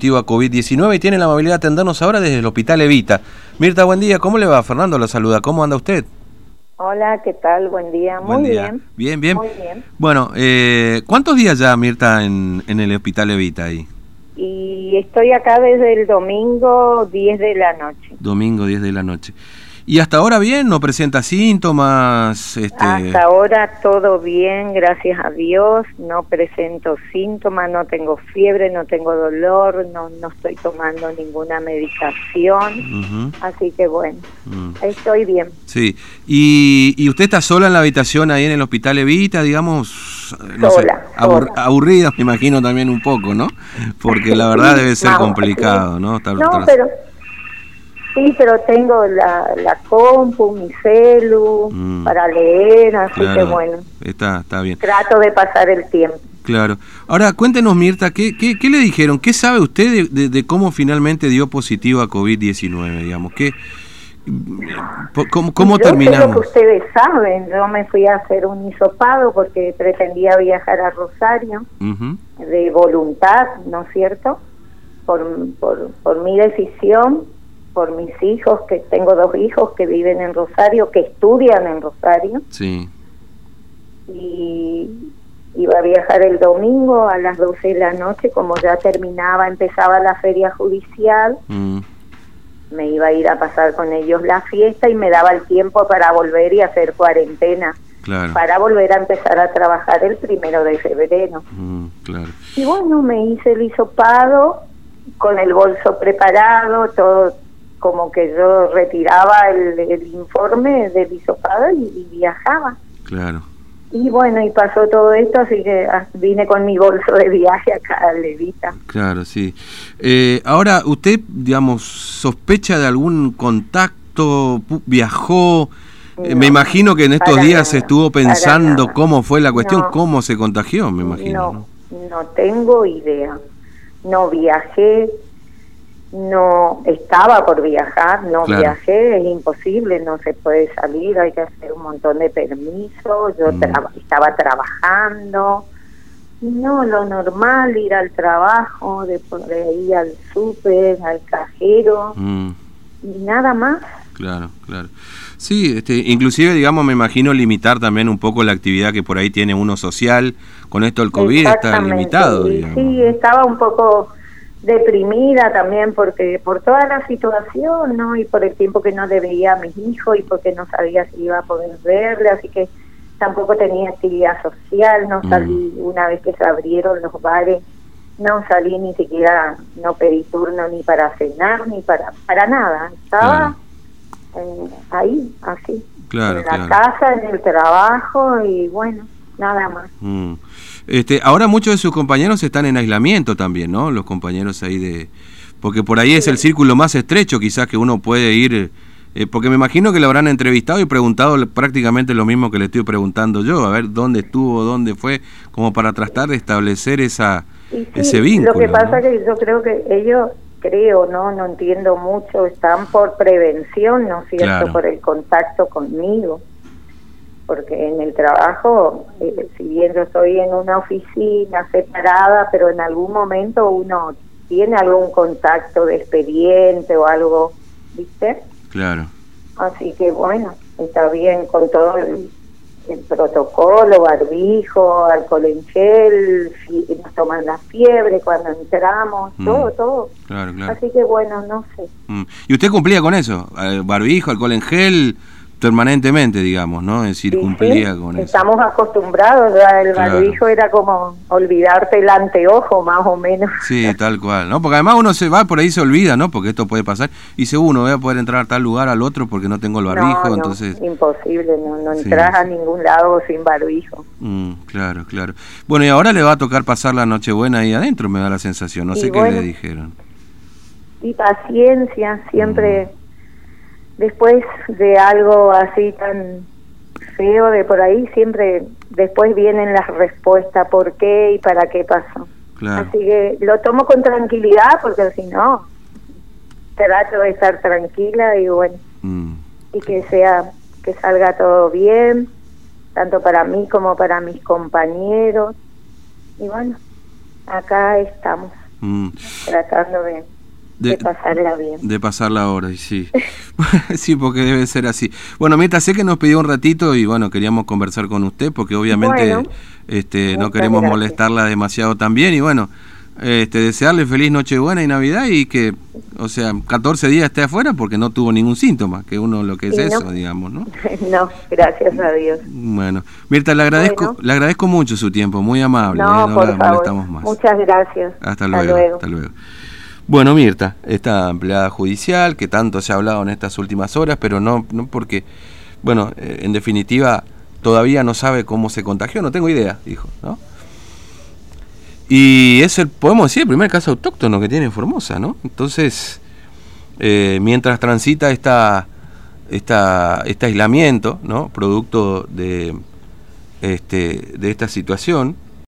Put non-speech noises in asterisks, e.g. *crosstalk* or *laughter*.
a COVID-19 y tiene la amabilidad de atendernos ahora desde el Hospital Evita. Mirta, buen día. ¿Cómo le va? Fernando la saluda. ¿Cómo anda usted? Hola, ¿qué tal? Buen día. Buen Muy día. bien. Bien, bien. Muy bien. Bueno, eh, ¿cuántos días ya, Mirta, en, en el Hospital Evita ahí? Y estoy acá desde el domingo 10 de la noche. Domingo 10 de la noche. ¿Y hasta ahora bien? ¿No presenta síntomas? Este... Hasta ahora todo bien, gracias a Dios. No presento síntomas, no tengo fiebre, no tengo dolor, no, no estoy tomando ninguna medicación. Así que bueno, mm. estoy bien. Sí. ¿Y, ¿Y usted está sola en la habitación ahí en el Hospital Evita, digamos? No Sola, sé, abur- sola. aburrida, me imagino también un poco, ¿no? Porque la verdad debe ser complicado. ¿no? Estar No, pero sí, pero tengo la, la compu, mi celu Mm. para leer, así que Claro, bueno, Está, está bien. trato de pasar el tiempo. Claro. Ahora, cuéntenos, Mirta, ¿qué, qué, qué le dijeron? ¿Qué sabe usted de, de- de cómo finalmente dio positivo a COVID-19, digamos? ¿Qué, ¿Cómo, cómo Yo sé lo terminamos? que ustedes saben, yo me fui a hacer un hisopado porque pretendía viajar a Rosario de voluntad, ¿no es cierto? Por, por, por mi decisión, por mis hijos, que tengo dos hijos que viven en Rosario, que estudian en Rosario, Sí. y iba a viajar el domingo a las 12 de la noche, como ya terminaba, empezaba la feria judicial, mm, me iba a ir a pasar con ellos la fiesta y me daba el tiempo para volver y hacer cuarentena, claro. para volver a empezar a trabajar el primero de febrero. mm, claro. Y bueno, me hice el hisopado con el bolso preparado, todo como que yo retiraba el, el informe del hisopado y, y viajaba. Claro. Y bueno, y pasó todo esto, así que ah, vine con mi bolso de viaje acá a Levita. Claro, sí. Eh, ahora, ¿usted, digamos, sospecha de algún contacto? ¿Viajó? Eh, me No, imagino que en estos días nada, estuvo pensando cómo fue la cuestión, No. cómo se contagió, me imagino. No, no tengo idea. No viajé, no estaba por viajar, no Claro. viajé, es imposible, no se puede salir, hay que hacer un montón de permisos, yo Mm. estaba trabajando. No, lo normal, ir al trabajo, de por ahí al súper, al cajero, Mm, y nada más. claro, claro. Sí, este, inclusive, digamos, me imagino limitar también un poco la actividad que por ahí tiene uno social. Con esto del COVID está limitado, digamos. Sí, estaba un poco deprimida también porque por toda la situación, ¿no? Y por el tiempo que no le veía a mis hijos y porque no sabía si iba a poder verle, así que tampoco tenía actividad social, no Mm. salí una vez que se abrieron los bares, no salí ni siquiera, no pedí turno ni para cenar ni para para nada, estaba eh, ahí, así, Claro, en la claro. casa, en el trabajo y bueno, nada más. Mm. Este, ahora muchos de sus compañeros están en aislamiento también, ¿no? Los compañeros ahí de... Porque por ahí es el círculo más estrecho quizás que uno puede ir... eh, porque me imagino que le habrán entrevistado y preguntado prácticamente lo mismo que le estoy preguntando yo, a ver dónde estuvo, dónde fue, como para tratar de establecer esa, sí, ese vínculo. Lo que pasa ¿no? que yo creo que ellos, creo, no, no entiendo mucho, están por prevención, ¿no es cierto? Claro. Por el contacto conmigo. Porque en el trabajo, eh, si bien yo estoy en una oficina separada, pero en algún momento uno tiene algún contacto de expediente o algo, ¿viste? Claro, Así que bueno, está bien con todo el, el protocolo, barbijo, alcohol en gel, nos toman la fiebre cuando entramos, Mm. todo, todo. claro, claro. Así que bueno, no sé. Mm. ¿Y usted cumplía con eso? Eh, barbijo, alcohol en gel, permanentemente, digamos, ¿no? Es decir, Sí, cumplía sí, con eso. Estamos acostumbrados, ya el Claro. barbijo era como olvidarte el anteojo más o menos. Sí, tal cual, ¿no? Porque además uno se va por ahí se olvida, ¿no? Porque esto puede pasar. Y dice, uno, voy a poder entrar a tal lugar, al otro, porque no tengo el barbijo, no, no, entonces... imposible, no, no Sí, entras a ningún lado sin barbijo. Mm, claro, claro. Bueno, y ahora le va a tocar pasar la Nochebuena ahí adentro, me da la sensación. No Y sé qué le dijeron. y paciencia siempre Mm. Después de algo así tan feo de por ahí siempre después vienen las respuestas por qué y para qué pasó Claro. así que lo tomo con tranquilidad porque si no trato de estar tranquila y bueno Mm, y que sea que salga todo bien tanto para mí como para mis compañeros y bueno acá estamos Mm. Tratando de, de, pasarla bien. De pasarla ahora, sí. *laughs* sí, porque debe ser así. Bueno, Mirta, sé que nos pidió un ratito y bueno, queríamos conversar con usted porque obviamente este, no queremos molestarla demasiado también y bueno, este, desearle feliz Nochebuena y Navidad y que, o sea, 14 días esté afuera porque no tuvo ningún síntoma, que uno lo que es eso, digamos, ¿no? *laughs* no, gracias a Dios. Bueno, Mirta, le agradezco, le agradezco mucho su tiempo, muy amable. No, ¿eh? por Más. Muchas gracias. Hasta, luego, Hasta luego. Bueno, Mirta, esta empleada judicial que tanto se ha hablado en estas últimas horas, pero no, no porque, bueno, eh, en definitiva todavía no sabe cómo se contagió, no tengo idea, dijo, ¿no? Y es el, podemos decir, el primer caso autóctono que tiene Formosa, ¿no? Entonces, eh, mientras transita esta, esta, este aislamiento, ¿no? Producto de, este, de esta situación,